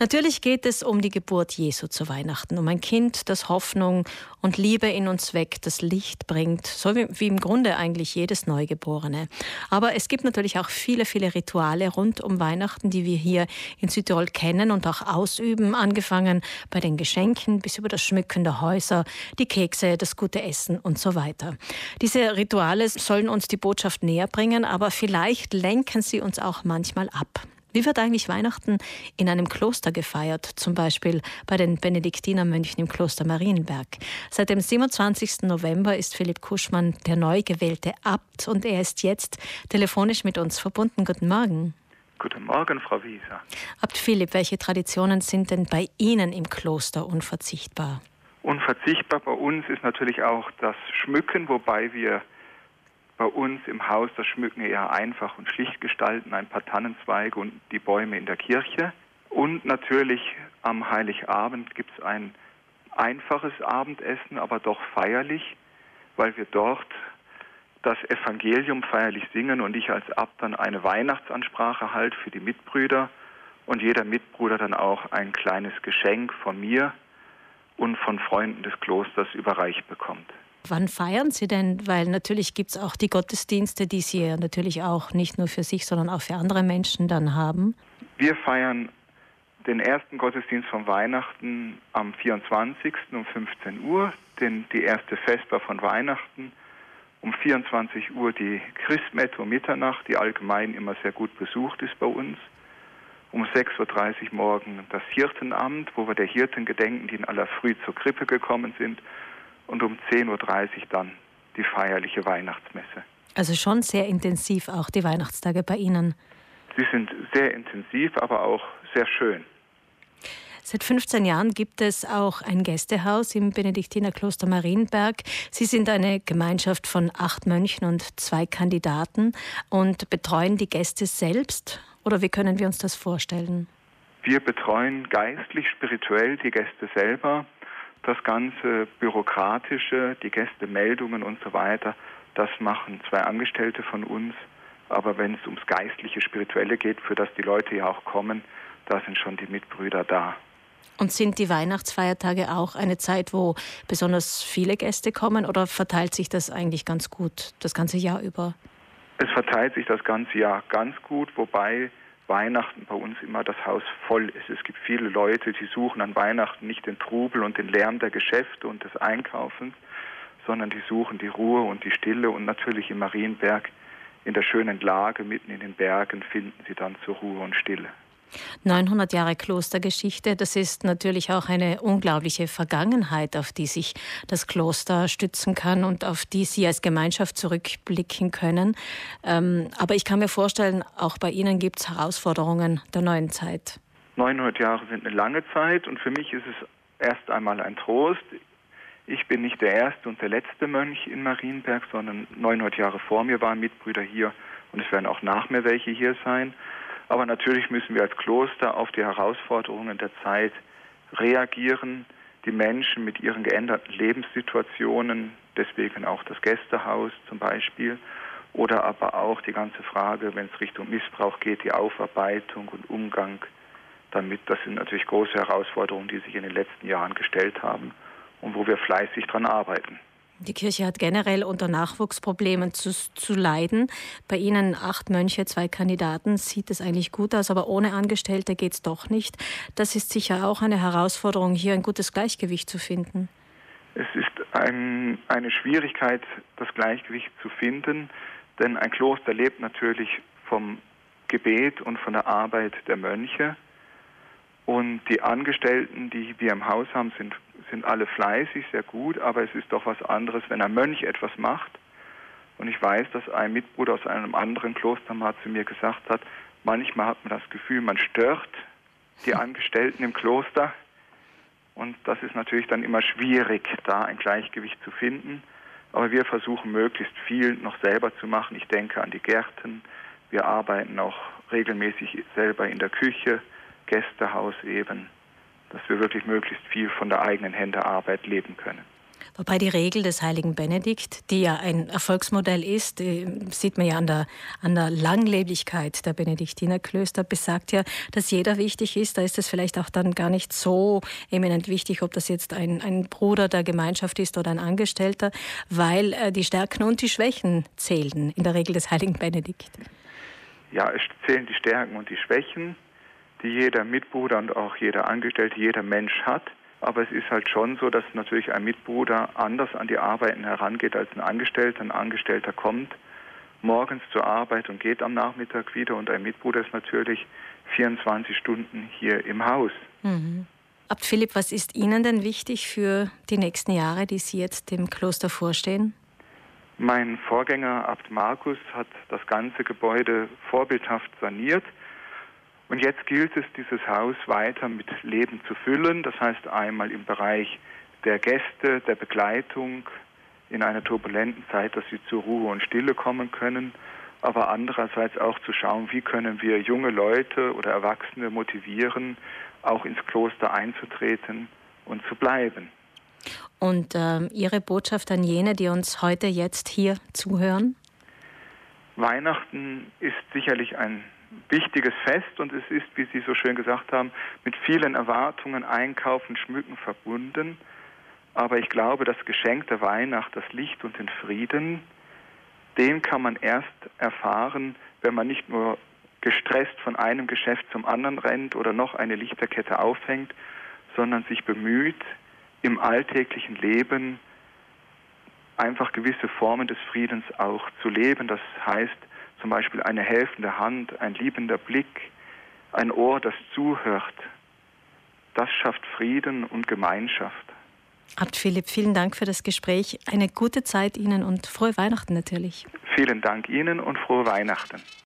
Natürlich geht es um die Geburt Jesu zu Weihnachten, um ein Kind, das Hoffnung und Liebe in uns weckt, das Licht bringt, so wie, wie, im Grunde eigentlich jedes Neugeborene. Aber es gibt natürlich auch viele, viele Rituale rund um Weihnachten, die wir hier in Südtirol kennen und auch ausüben, angefangen bei den Geschenken bis über das Schmücken der Häuser, die Kekse, das gute Essen und so weiter. Diese Rituale sollen uns die Botschaft näher bringen, aber vielleicht lenken sie uns auch manchmal ab. Wie wird eigentlich Weihnachten in einem Kloster gefeiert, zum Beispiel bei den Benediktinermönchen im Kloster Marienberg? Seit dem 27. November ist Philipp Kuschmann der neu gewählte Abt und er ist jetzt telefonisch mit uns verbunden. Guten Morgen. Guten Morgen, Frau Wieser. Abt Philipp, welche Traditionen sind denn bei Ihnen im Kloster unverzichtbar? Unverzichtbar bei uns ist natürlich auch das Schmücken, wobei wir bei uns im Haus das Schmücken eher einfach und schlicht gestalten, ein paar Tannenzweige und die Bäume in der Kirche. Und natürlich am Heiligabend gibt es ein einfaches Abendessen, aber doch feierlich, weil wir dort das Evangelium feierlich singen und ich als Abt dann eine Weihnachtsansprache halte für die Mitbrüder und jeder Mitbruder dann auch ein kleines Geschenk von mir und von Freunden des Klosters überreicht bekommt. Wann feiern Sie denn? Weil natürlich gibt es auch die Gottesdienste, die Sie ja natürlich auch nicht nur für sich, sondern auch für andere Menschen dann haben. Wir feiern den ersten Gottesdienst von Weihnachten am 24. um 15 Uhr, den, die erste Vesper von Weihnachten. Um 24 Uhr die Christmette um Mitternacht, die allgemein immer sehr gut besucht ist bei uns. Um 6.30 Uhr morgen das Hirtenamt, wo wir der Hirten gedenken, die in aller Früh zur Krippe gekommen sind und um 10.30 Uhr dann die feierliche Weihnachtsmesse. Also schon sehr intensiv auch die Weihnachtstage bei Ihnen. Sie sind sehr intensiv, aber auch sehr schön. Seit 15 Jahren gibt es auch ein Gästehaus im Benediktinerkloster Marienberg. Sie sind eine Gemeinschaft von acht Mönchen und zwei Kandidaten und betreuen die Gäste selbst. Oder wie können wir uns das vorstellen? Wir betreuen geistlich, spirituell die Gäste selber das ganze Bürokratische, die Gästemeldungen und so weiter, das machen zwei Angestellte von uns. Aber wenn es ums geistliche, spirituelle geht, für das die Leute ja auch kommen, da sind schon die Mitbrüder da. Und sind die Weihnachtsfeiertage auch eine Zeit, wo besonders viele Gäste kommen oder verteilt sich das eigentlich ganz gut das ganze Jahr über? Es verteilt sich das ganze Jahr ganz gut, wobei Weihnachten bei uns immer das Haus voll ist. Es gibt viele Leute, die suchen an Weihnachten nicht den Trubel und den Lärm der Geschäfte und des Einkaufens, sondern die suchen die Ruhe und die Stille und natürlich im Marienberg in der schönen Lage mitten in den Bergen finden sie dann zur Ruhe und Stille. 900 Jahre Klostergeschichte, das ist natürlich auch eine unglaubliche Vergangenheit, auf die sich das Kloster stützen kann und auf die Sie als Gemeinschaft zurückblicken können. Ähm, aber ich kann mir vorstellen, auch bei Ihnen gibt es Herausforderungen der neuen Zeit. 900 Jahre sind eine lange Zeit und für mich ist es erst einmal ein Trost. Ich bin nicht der erste und der letzte Mönch in Marienberg, sondern 900 Jahre vor mir waren Mitbrüder hier und es werden auch nach mir welche hier sein. Aber natürlich müssen wir als Kloster auf die Herausforderungen der Zeit reagieren, die Menschen mit ihren geänderten Lebenssituationen, deswegen auch das Gästehaus zum Beispiel, oder aber auch die ganze Frage, wenn es Richtung Missbrauch geht, die Aufarbeitung und Umgang damit. Das sind natürlich große Herausforderungen, die sich in den letzten Jahren gestellt haben und wo wir fleißig dran arbeiten. Die Kirche hat generell unter Nachwuchsproblemen zu, zu leiden. Bei Ihnen acht Mönche, zwei Kandidaten, sieht es eigentlich gut aus, aber ohne Angestellte geht es doch nicht. Das ist sicher auch eine Herausforderung, hier ein gutes Gleichgewicht zu finden. Es ist ein, eine Schwierigkeit, das Gleichgewicht zu finden, denn ein Kloster lebt natürlich vom Gebet und von der Arbeit der Mönche. Und die Angestellten, die wir im Haus haben, sind sind alle fleißig, sehr gut, aber es ist doch was anderes, wenn ein Mönch etwas macht. Und ich weiß, dass ein Mitbruder aus einem anderen Kloster mal zu mir gesagt hat, manchmal hat man das Gefühl, man stört die Angestellten im Kloster. Und das ist natürlich dann immer schwierig, da ein Gleichgewicht zu finden. Aber wir versuchen möglichst viel noch selber zu machen. Ich denke an die Gärten. Wir arbeiten auch regelmäßig selber in der Küche, Gästehaus eben wir wirklich möglichst viel von der eigenen Hände Arbeit leben können. Wobei die Regel des heiligen Benedikt, die ja ein Erfolgsmodell ist, sieht man ja an der, an der Langleblichkeit der Benediktinerklöster, besagt ja, dass jeder wichtig ist. Da ist es vielleicht auch dann gar nicht so eminent wichtig, ob das jetzt ein, ein Bruder der Gemeinschaft ist oder ein Angestellter, weil äh, die Stärken und die Schwächen zählen in der Regel des heiligen Benedikt. Ja, es zählen die Stärken und die Schwächen, die jeder Mitbruder und auch jeder Angestellte, jeder Mensch hat. Aber es ist halt schon so, dass natürlich ein Mitbruder anders an die Arbeiten herangeht als ein Angestellter. Ein Angestellter kommt morgens zur Arbeit und geht am Nachmittag wieder und ein Mitbruder ist natürlich 24 Stunden hier im Haus. Mhm. Abt Philipp, was ist Ihnen denn wichtig für die nächsten Jahre, die Sie jetzt dem Kloster vorstehen? Mein Vorgänger Abt Markus hat das ganze Gebäude vorbildhaft saniert. Und jetzt gilt es, dieses Haus weiter mit Leben zu füllen. Das heißt einmal im Bereich der Gäste, der Begleitung in einer turbulenten Zeit, dass sie zur Ruhe und Stille kommen können. Aber andererseits auch zu schauen, wie können wir junge Leute oder Erwachsene motivieren, auch ins Kloster einzutreten und zu bleiben. Und äh, Ihre Botschaft an jene, die uns heute jetzt hier zuhören? Weihnachten ist sicherlich ein wichtiges Fest und es ist, wie Sie so schön gesagt haben, mit vielen Erwartungen, Einkaufen, Schmücken verbunden. Aber ich glaube, das Geschenk der Weihnacht, das Licht und den Frieden, den kann man erst erfahren, wenn man nicht nur gestresst von einem Geschäft zum anderen rennt oder noch eine Lichterkette aufhängt, sondern sich bemüht, im alltäglichen Leben einfach gewisse Formen des Friedens auch zu leben. Das heißt, zum Beispiel eine helfende Hand, ein liebender Blick, ein Ohr, das zuhört. Das schafft Frieden und Gemeinschaft. Abt Philipp, vielen Dank für das Gespräch. Eine gute Zeit Ihnen und frohe Weihnachten natürlich. Vielen Dank Ihnen und frohe Weihnachten.